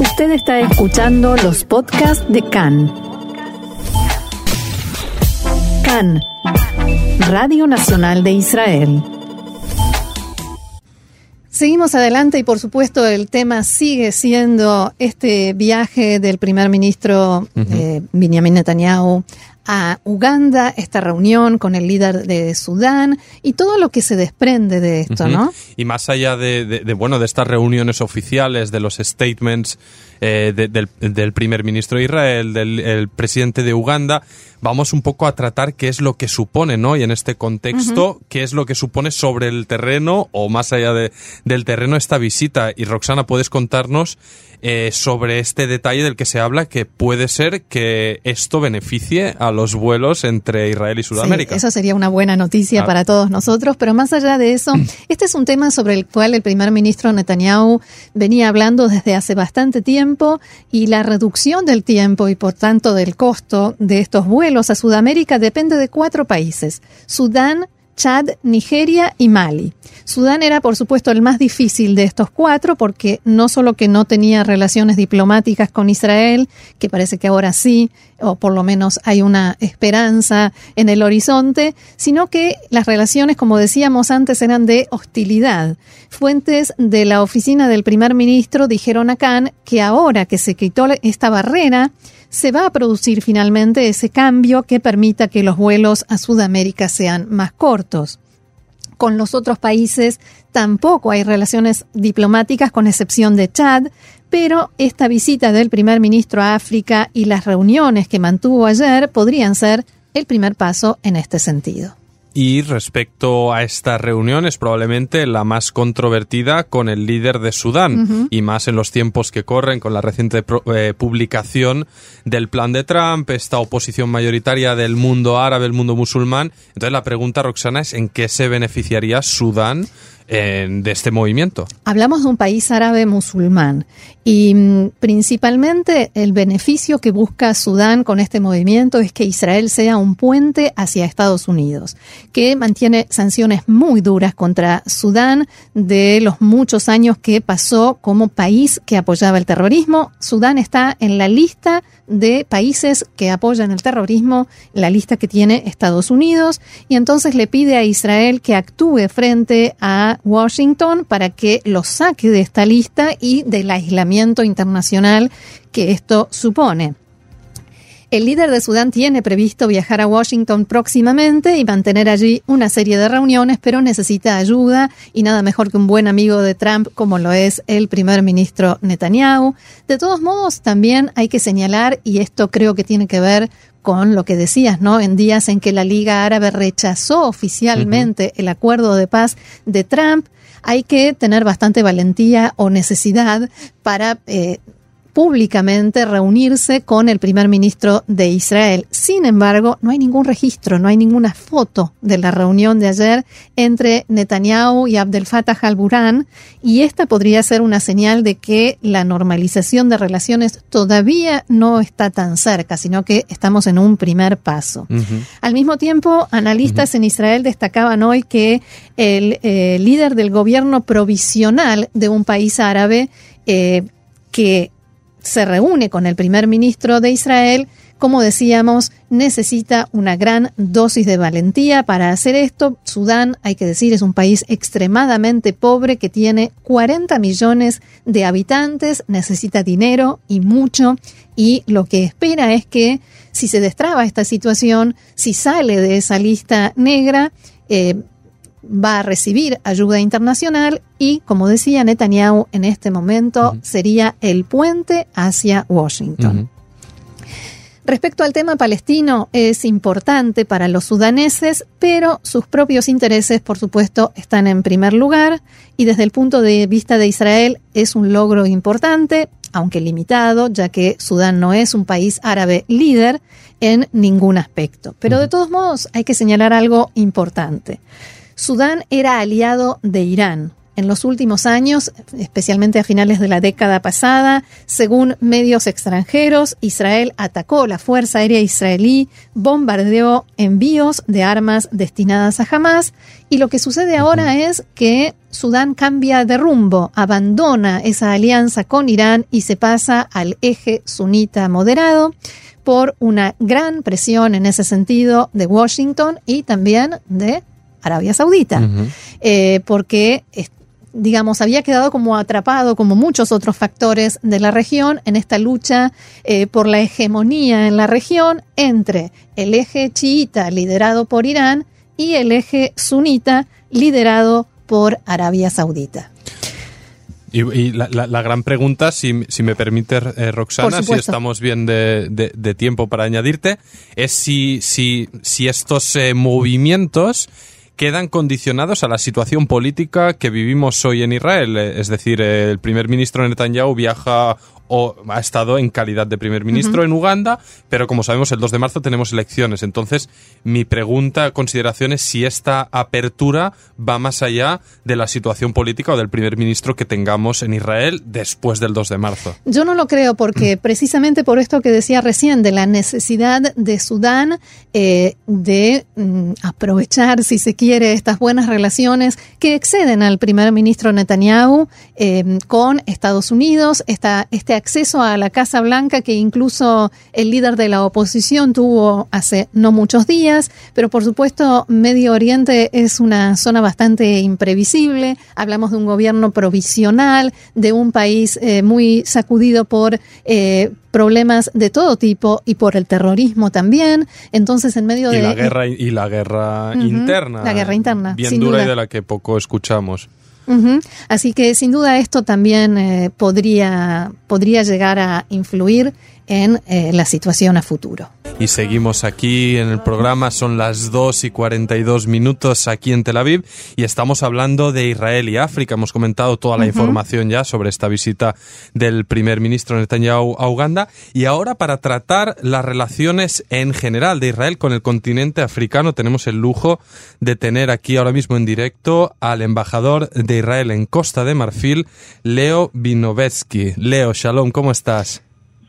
Usted está escuchando los podcasts de CAN. CAN, Radio Nacional de Israel. Seguimos adelante y por supuesto el tema sigue siendo este viaje del primer ministro eh, Benjamin Netanyahu a Uganda, esta reunión con el líder de Sudán y todo lo que se desprende de esto, ¿no? Y más allá de, bueno, de estas reuniones oficiales, de los statements eh, del, primer ministro de Israel, del presidente de Uganda, vamos un poco a tratar qué es lo que supone, ¿no? Y en este contexto, qué es lo que supone sobre el terreno o más allá de, del terreno esta visita. Y Roxana, ¿puedes contarnos eh, sobre este detalle del que se habla que puede ser que esto beneficie a los vuelos entre Israel y Sudamérica. eso sería una buena noticia ah. para todos nosotros, pero más allá de eso, este es un tema sobre el cual el primer ministro Netanyahu venía hablando desde hace bastante tiempo y la reducción del tiempo y por tanto del costo de estos vuelos a Sudamérica depende de cuatro países, Sudán, Chad, Nigeria y Mali. Sudán era, por supuesto, el más difícil de estos cuatro porque no solo que no tenía relaciones diplomáticas con Israel, que parece que ahora sí, o por lo menos hay una esperanza en el horizonte, sino que las relaciones, como decíamos antes, eran de hostilidad. Fuentes de la oficina del primer ministro dijeron a Khan que ahora que se quitó esta barrera, se va a producir finalmente ese cambio que permita que los vuelos a Sudamérica sean más cortos. Con los otros países tampoco hay relaciones diplomáticas con excepción de Chad, pero esta visita del primer ministro a África y las reuniones que mantuvo ayer podrían ser el primer paso en este sentido. Y respecto a esta reunión es probablemente la más controvertida con el líder de Sudán y más en los tiempos que corren con la reciente eh, publicación del plan de Trump, esta oposición mayoritaria del mundo árabe, el mundo musulmán. Entonces la pregunta, Roxana, es ¿en qué se beneficiaría Sudán de este movimiento. Hablamos de un país árabe musulmán y mm, principalmente el beneficio que busca Sudán con este movimiento es que Israel sea un puente hacia Estados Unidos, que mantiene sanciones muy duras contra Sudán de los muchos años que pasó como país que apoyaba el terrorismo. Sudán está en la lista de países que apoyan el terrorismo, la lista que tiene Estados Unidos, y entonces le pide a Israel que actúe frente a Washington para que lo saque de esta lista y del aislamiento internacional que esto supone. El líder de Sudán tiene previsto viajar a Washington próximamente y mantener allí una serie de reuniones, pero necesita ayuda y nada mejor que un buen amigo de Trump como lo es el primer ministro Netanyahu. De todos modos, también hay que señalar, y esto creo que tiene que ver con lo que decías, ¿no? En días en que la Liga Árabe rechazó oficialmente el acuerdo de paz de Trump, hay que tener bastante valentía o necesidad para eh, públicamente reunirse con el primer ministro de Israel. Sin embargo, no hay ningún registro, no hay ninguna foto de la reunión de ayer entre Netanyahu y Abdel Fattah al-Burhan y esta podría ser una señal de que la normalización de relaciones todavía no está tan cerca, sino que estamos en un primer paso. Al mismo tiempo, analistas en Israel destacaban hoy que el eh, líder del gobierno provisional de un país árabe eh, que se reúne con el primer ministro de Israel, como decíamos, necesita una gran dosis de valentía para hacer esto. Sudán, hay que decir, es un país extremadamente pobre que tiene 40 millones de habitantes, necesita dinero y mucho, y lo que espera es que si se destraba esta situación, si sale de esa lista negra, eh, va a recibir ayuda internacional y, como decía Netanyahu en este momento, sería el puente hacia Washington. Respecto al tema palestino, es importante para los sudaneses, pero sus propios intereses, por supuesto, están en primer lugar y desde el punto de vista de Israel es un logro importante, aunque limitado, ya que Sudán no es un país árabe líder en ningún aspecto. Pero de todos modos hay que señalar algo importante. Sudán era aliado de Irán. En los últimos años, especialmente a finales de la década pasada, según medios extranjeros, Israel atacó la Fuerza Aérea Israelí, bombardeó envíos de armas destinadas a Hamas y lo que sucede ahora es que Sudán cambia de rumbo, abandona esa alianza con Irán y se pasa al eje sunita moderado por una gran presión en ese sentido de Washington y también de Arabia Saudita, eh, porque digamos, había quedado como atrapado, como muchos otros factores de la región, en esta lucha eh, por la hegemonía en la región entre el eje chiita liderado por Irán y el eje sunita liderado por Arabia Saudita. Y, la, gran pregunta, si, me permite, eh, Roxana, si estamos bien de, tiempo para añadirte, es si, si, si estos eh, movimientos quedan condicionados a la situación política que vivimos hoy en Israel. Es decir, el primer ministro Netanyahu viaja o ha estado en calidad de primer ministro en Uganda, pero como sabemos el 2 de marzo tenemos elecciones. Entonces, mi pregunta, consideración es si esta apertura va más allá de la situación política o del primer ministro que tengamos en Israel después del 2 de marzo. Yo no lo creo porque precisamente por esto que decía recién, de la necesidad de Sudán eh, de mm, aprovechar, si se quiere, estas buenas relaciones que exceden al primer ministro Netanyahu eh, con Estados Unidos, esta, este acceso a la Casa Blanca que incluso el líder de la oposición tuvo hace no muchos días, pero por supuesto Medio Oriente es una zona bastante imprevisible. Hablamos de un gobierno provisional, de un país eh, muy sacudido por eh, problemas de todo tipo y por el terrorismo también. Entonces, en medio de la guerra y la guerra interna, la guerra interna, bien dura y de la que poco escuchamos. Así que sin duda esto también eh, podría, podría llegar a influir en eh, la situación a futuro. Y seguimos aquí en el programa, son las 2 y 42 minutos aquí en Tel Aviv y estamos hablando de Israel y África. Hemos comentado toda la información ya sobre esta visita del primer ministro Netanyahu a Uganda y ahora para tratar las relaciones en general de Israel con el continente africano tenemos el lujo de tener aquí ahora mismo en directo al embajador de Israel en Costa de Marfil, Leo Vinovetsky. Leo, shalom, ¿cómo estás?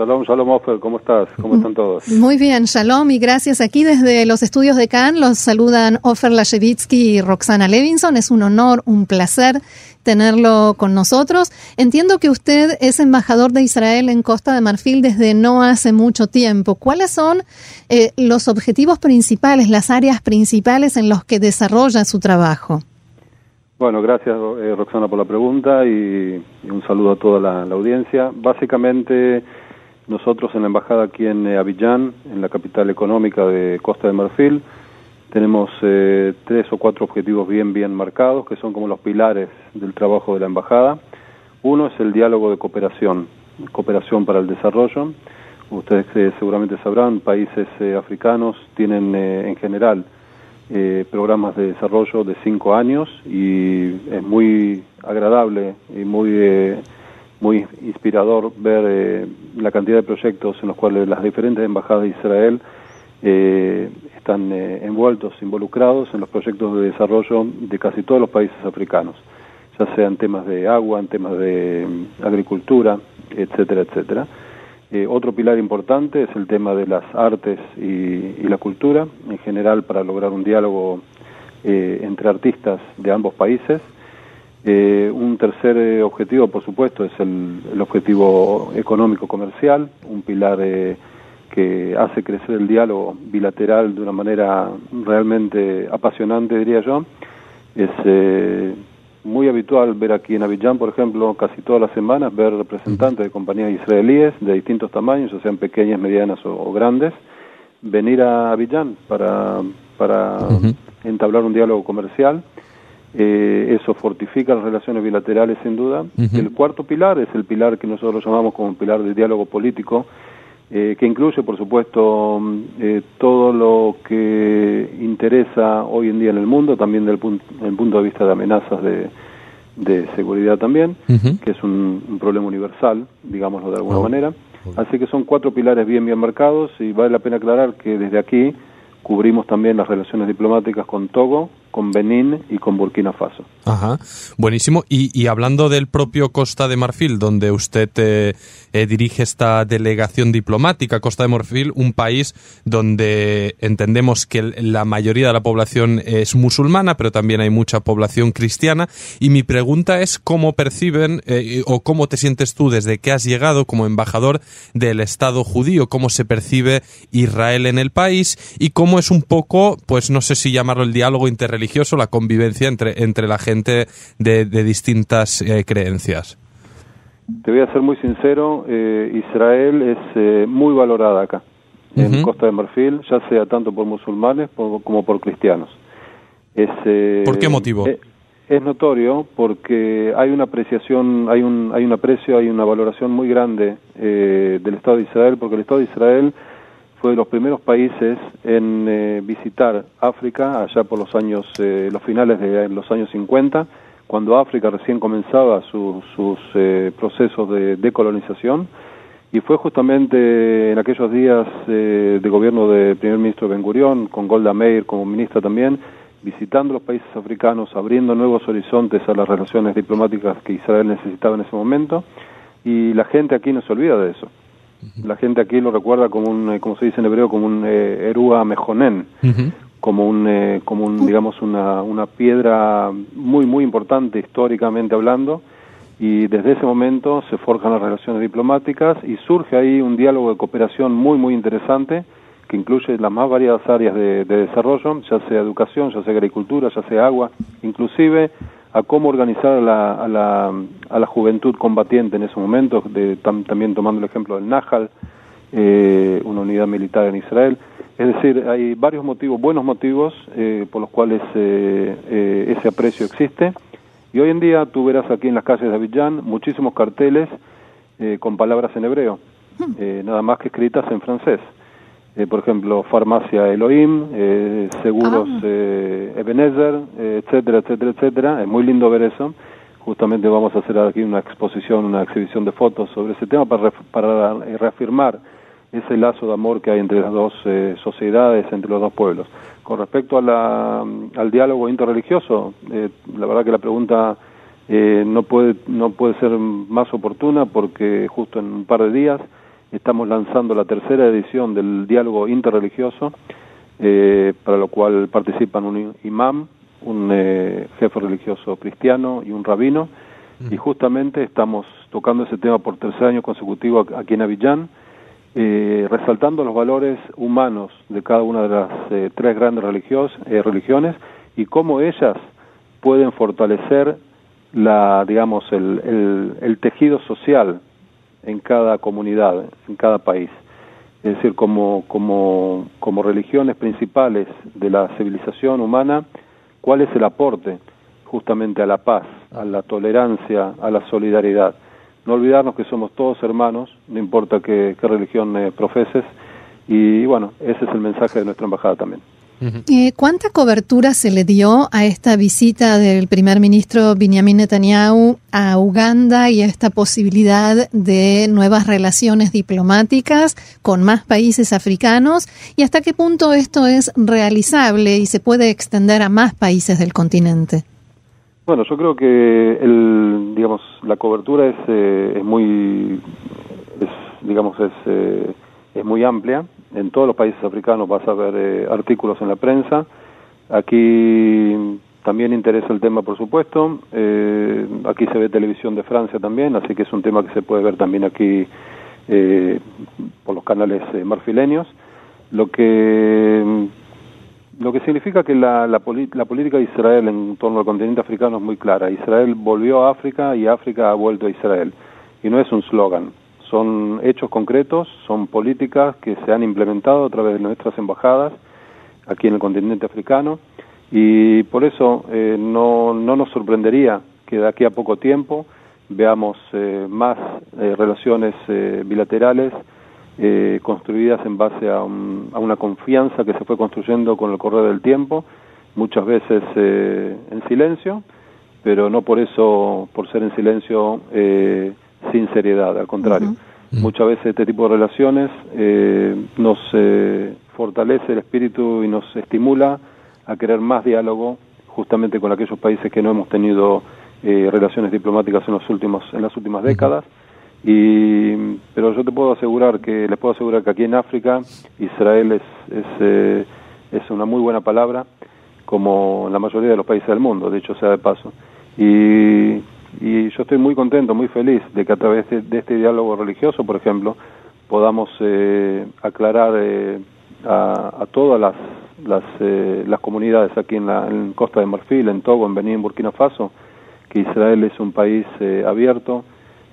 Shalom, shalom, Ofer, ¿cómo estás? ¿Cómo están todos? Muy bien, shalom y gracias. Aquí desde los estudios de Cannes los saludan Ofer Lashevitsky y Roxana Levinson. Es un honor, un placer tenerlo con nosotros. Entiendo que usted es embajador de Israel en Costa de Marfil desde no hace mucho tiempo. ¿Cuáles son eh, los objetivos principales, las áreas principales en los que desarrolla su trabajo? Bueno, gracias eh, Roxana por la pregunta y, un saludo a toda la, la audiencia. Básicamente nosotros en la embajada aquí en eh, Abidjan, en la capital económica de Costa de Marfil, tenemos eh, tres o cuatro objetivos bien, bien marcados, que son como los pilares del trabajo de la embajada. Uno es el diálogo de cooperación, cooperación para el desarrollo. Ustedes eh, seguramente sabrán, países africanos tienen en general programas de desarrollo de cinco años y es muy agradable y muy muy inspirador ver eh, la cantidad de proyectos en los cuales las diferentes embajadas de Israel eh, están eh, envueltos, involucrados en los proyectos de desarrollo de casi todos los países africanos, ya sean temas de agua, en temas de mm, agricultura, etcétera, etcétera. otro pilar importante es el tema de las artes y, y la cultura, en general para lograr un diálogo entre artistas de ambos países eh, un tercer eh, objetivo, por supuesto, es el, objetivo económico-comercial, un pilar eh, que hace crecer el diálogo bilateral de una manera realmente apasionante, diría yo. Es muy habitual ver aquí en Abidjan, por ejemplo, casi todas las semanas, ver representantes de compañías israelíes de distintos tamaños, o sean pequeñas, medianas o, grandes, venir a Abidjan para, para entablar un diálogo comercial eh, eso fortifica las relaciones bilaterales sin duda. El cuarto pilar es el pilar que nosotros llamamos como pilar de diálogo político, eh, que incluye, por supuesto, mm, eh, todo lo que interesa hoy en día en el mundo, también desde el, punto de vista de amenazas de, seguridad también, que es un, problema universal, digámoslo de alguna oh. manera. Así que son cuatro pilares bien, bien marcados y vale la pena aclarar que desde aquí cubrimos también las relaciones diplomáticas con Togo, con Benín y con Burkina Faso. Ajá, buenísimo. Y, hablando del propio Costa de Marfil, donde usted eh, eh, dirige esta delegación diplomática, Costa de Marfil, un país donde entendemos que la mayoría de la población es musulmana, pero también hay mucha población cristiana. Y mi pregunta es cómo perciben eh, o cómo te sientes tú desde que has llegado como embajador del Estado judío, cómo se percibe Israel en el país y cómo es un poco, pues no sé si llamarlo el diálogo interreligioso, la convivencia entre, entre la gente de, distintas eh, creencias. Te voy a ser muy sincero, eh, Israel es eh, muy valorada acá, en Costa de Marfil, ya sea tanto por musulmanes como por cristianos. Es, ¿Por qué motivo? es notorio porque hay una apreciación, hay un, hay un aprecio, hay una valoración muy grande del Estado de Israel, porque el Estado de Israel fue de los primeros países en eh, visitar África allá por los años, eh, los finales de los años 50, cuando África recién comenzaba sus eh, procesos de decolonización, y fue justamente en aquellos días de gobierno del primer ministro Ben Gurión, con Golda Meir como ministra también, visitando los países africanos, abriendo nuevos horizontes a las relaciones diplomáticas que Israel necesitaba en ese momento, y la gente aquí no se olvida de eso. La gente aquí lo recuerda como un, eh, como se dice en hebreo, como un eh, erúa mejonen, como un, eh, como un, digamos, una, una piedra muy, muy importante históricamente hablando. Y desde ese momento se forjan las relaciones diplomáticas y surge ahí un diálogo de cooperación muy, muy interesante que incluye las más variadas áreas de, de desarrollo, ya sea educación, ya sea agricultura, ya sea agua, inclusive a cómo organizar a la, a la, a la juventud combatiente en ese momento, de, también tomando el ejemplo del Nahal, eh, una unidad militar en Israel. Es decir, hay varios motivos, buenos motivos, eh, por los cuales eh, ese aprecio existe. Y hoy en día tú verás aquí en las calles de Abidjan muchísimos carteles con palabras en hebreo, hmm. nada más que escritas en francés. Eh, por ejemplo, Farmacia Elohim, eh, Seguros ah. eh, Ebenezer, etcétera, etcétera, etcétera. Es muy lindo ver eso. Justamente vamos a hacer aquí una exposición, una exhibición de fotos sobre ese tema para, para reafirmar ese lazo de amor que hay entre las dos sociedades, entre los dos pueblos. Con respecto a la, al diálogo interreligioso, la verdad que la pregunta no, puede, no puede ser más oportuna porque justo en un par de días estamos lanzando la tercera edición del diálogo interreligioso, eh, para lo cual participan un imam, un eh, jefe religioso cristiano y un rabino, y justamente estamos tocando ese tema por tercer año consecutivo aquí en Avillán, eh, resaltando los valores humanos de cada una de las tres grandes religiones y cómo ellas pueden fortalecer la, digamos, el, el tejido social en cada comunidad, en cada país. Es decir, como, como, como religiones principales de la civilización humana, ¿cuál es el aporte justamente a la paz, a la tolerancia, a la solidaridad? No olvidarnos que somos todos hermanos, no importa qué, religión eh, profeses, y bueno, ese es el mensaje de nuestra embajada también. Eh, ¿Cuánta cobertura se le dio a esta visita del primer ministro Benjamin Netanyahu a Uganda y a esta posibilidad de nuevas relaciones diplomáticas con más países africanos? ¿Y hasta qué punto esto es realizable y se puede extender a más países del continente? Bueno, yo creo que el, digamos, la cobertura es, eh, es muy, digamos, es, eh, es muy amplia en todos los países africanos vas a ver eh, artículos en la prensa. Aquí también interesa el tema, por supuesto. Eh, aquí se ve televisión de Francia también, así que es un tema que se puede ver también aquí eh, por los canales marfileños. Lo que lo que significa que la, la, la, política de Israel en torno al continente africano es muy clara. Israel volvió a África y África ha vuelto a Israel. Y no es un slogan son hechos concretos, son políticas que se han implementado a través de nuestras embajadas aquí en el continente africano. Y por eso eh, no, no nos sorprendería que de aquí a poco tiempo veamos eh, más eh, relaciones bilaterales construidas en base a, a, una confianza que se fue construyendo con el correr del tiempo, muchas veces en silencio, pero no por eso, por ser en silencio, sin seriedad, al contrario. Muchas veces este tipo de relaciones eh, nos eh, fortalece el espíritu y nos estimula a querer más diálogo justamente con aquellos países que no hemos tenido relaciones diplomáticas en los últimos en las últimas décadas. Y, pero yo te puedo asegurar que les puedo asegurar que aquí en África Israel es es, es una muy buena palabra como en la mayoría de los países del mundo, de hecho sea de paso. Y yo estoy muy contento, muy feliz de que a través de, este diálogo religioso, por ejemplo, podamos eh, aclarar eh, a, todas las, las, eh, las, comunidades aquí en, la, en Costa de Marfil, en Togo, en Benín, Burkina Faso, que Israel es un país abierto,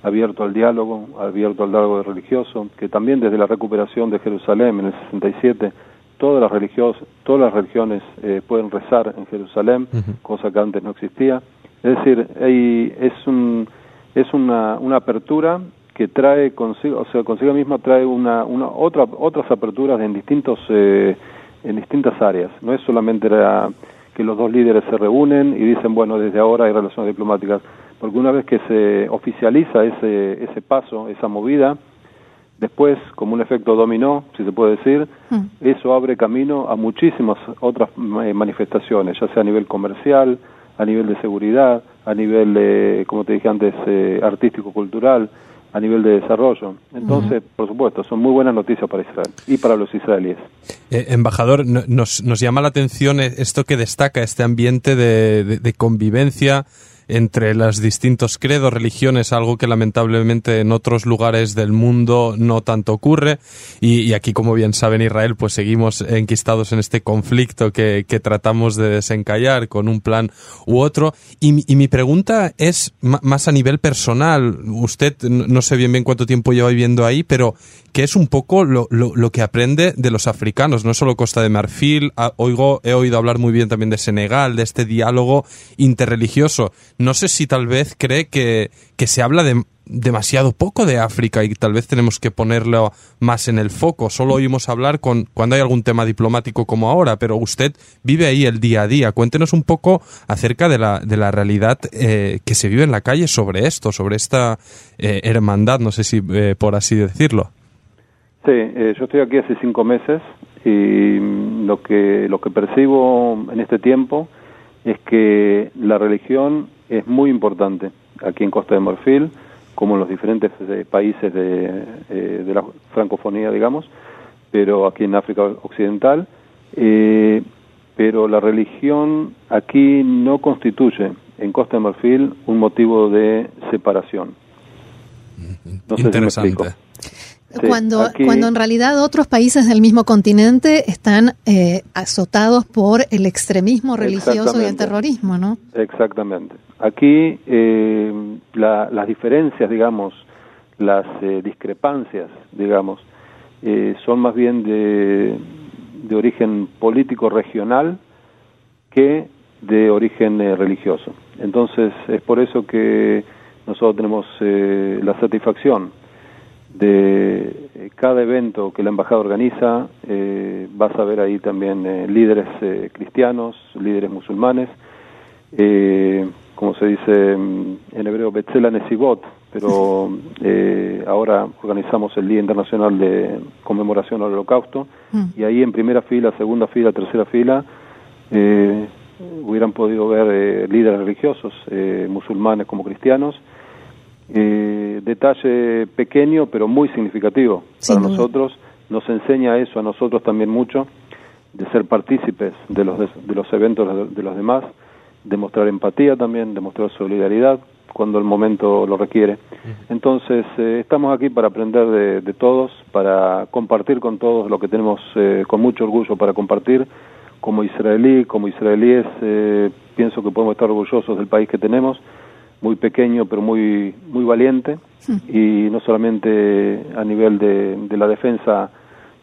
abierto al diálogo, abierto al diálogo religioso, que también desde la recuperación de Jerusalén en el 67 todas las religiosas, todas las religiones eh, pueden rezar en Jerusalén, cosa que antes no existía. Es decir, hay, es un es una, una apertura que trae consigo, o sea, consigo misma trae una, una otra otras aperturas en distintos eh, en distintas áreas. No es solamente que los dos líderes se reúnen y dicen, bueno, desde ahora hay relaciones diplomáticas, porque una vez que se oficializa ese ese paso, esa movida, Después, como un efecto dominó, si se puede decir, hmm. eso abre camino a muchísimas otras eh, manifestaciones, ya sea a nivel comercial, a nivel de seguridad, a nivel, como te dije antes, eh, artístico-cultural, a nivel de desarrollo. Entonces, por supuesto, son muy buenas noticias para Israel y para los israelíes. Eh, embajador, nos, nos llama la atención esto que destaca, este ambiente de, de convivencia entre los distintos credos, religiones, algo que lamentablemente en otros lugares del mundo no tanto ocurre. Y, aquí, como bien saben, Israel, pues seguimos enquistados en este conflicto que, tratamos de desencallar con un plan u otro. Y, mi pregunta es más a nivel personal. Usted, no sé bien bien cuánto tiempo lleva viviendo ahí, pero que es un poco lo, que aprende de los africanos, no solo Costa de Marfil, oigo, he oído hablar muy bien también de Senegal, de este diálogo interreligioso. No sé si tal vez cree que, que se habla de, demasiado poco de África y tal vez tenemos que ponerlo más en el foco. Solo oímos hablar con, cuando hay algún tema diplomático como ahora, pero usted vive ahí el día a día. Cuéntenos un poco acerca de la, de la realidad eh, que se vive en la calle sobre esto, sobre esta eh, hermandad, no sé si eh, por así decirlo. Sí, eh, yo estoy aquí hace cinco meses y lo que, lo que percibo en este tiempo es que la religión es muy importante aquí en Costa de Marfil, como en los diferentes eh, países de, eh, de, la francofonía, digamos, pero aquí en África Occidental. pero la religión aquí no constituye en Costa de Marfil un motivo de separación. Si cuando, cuando en realidad otros países del mismo continente están eh, azotados por el extremismo religioso y el terrorismo, ¿no? Exactamente. Aquí eh, las diferencias, digamos, las eh, discrepancias, digamos, son más bien de, de origen político regional que de origen religioso. Entonces es por eso que nosotros tenemos la satisfacción de eh, cada evento que la embajada organiza, eh, vas a ver ahí también eh, líderes cristianos, líderes musulmanes, como se dice mm, en hebreo, Betzela Nesibot, pero ahora organizamos el Día Internacional de Conmemoración al Holocausto, mm. y ahí en primera fila, segunda fila, tercera fila, hubieran podido ver líderes religiosos, musulmanes como cristianos, eh, detalle pequeño pero muy significativo para nosotros, nos enseña eso a nosotros también mucho, de ser partícipes de los, de, los eventos de, los demás, de mostrar empatía también, de mostrar solidaridad cuando el momento lo requiere. Entonces, eh, estamos aquí para aprender de, todos, para compartir con todos lo que tenemos eh, con mucho orgullo para compartir. Como israelí, como israelíes, eh, pienso que podemos estar orgullosos del país que tenemos muy pequeño pero muy muy valiente. Y no solamente a nivel de, de la defensa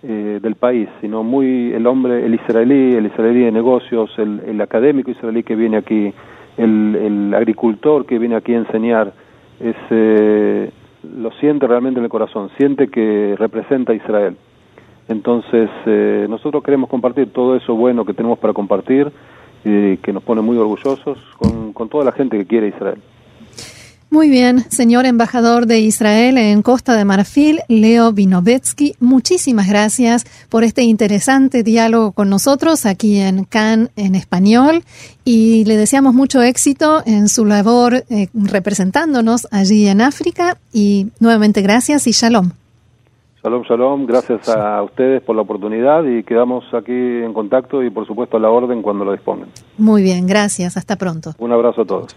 eh, del país sino muy el hombre el israelí el israelí de negocios el, el académico israelí que viene aquí el, el, agricultor que viene aquí a enseñar es eh, lo siente realmente en el corazón siente que representa a Israel. Entonces eh, nosotros queremos compartir todo eso bueno que tenemos para compartir y que nos pone muy orgullosos con, con toda la gente que quiere Israel Muy bien, señor embajador de Israel en Costa de Marfil, Leo Vinovetsky, muchísimas gracias por este interesante diálogo con nosotros aquí en Cannes en español y le deseamos mucho éxito en su labor eh, representándonos allí en África y nuevamente gracias y shalom. Shalom, shalom, gracias a ustedes por la oportunidad y quedamos aquí en contacto y por supuesto a la orden cuando lo dispongan. Muy bien, gracias, hasta pronto. Un abrazo a todos.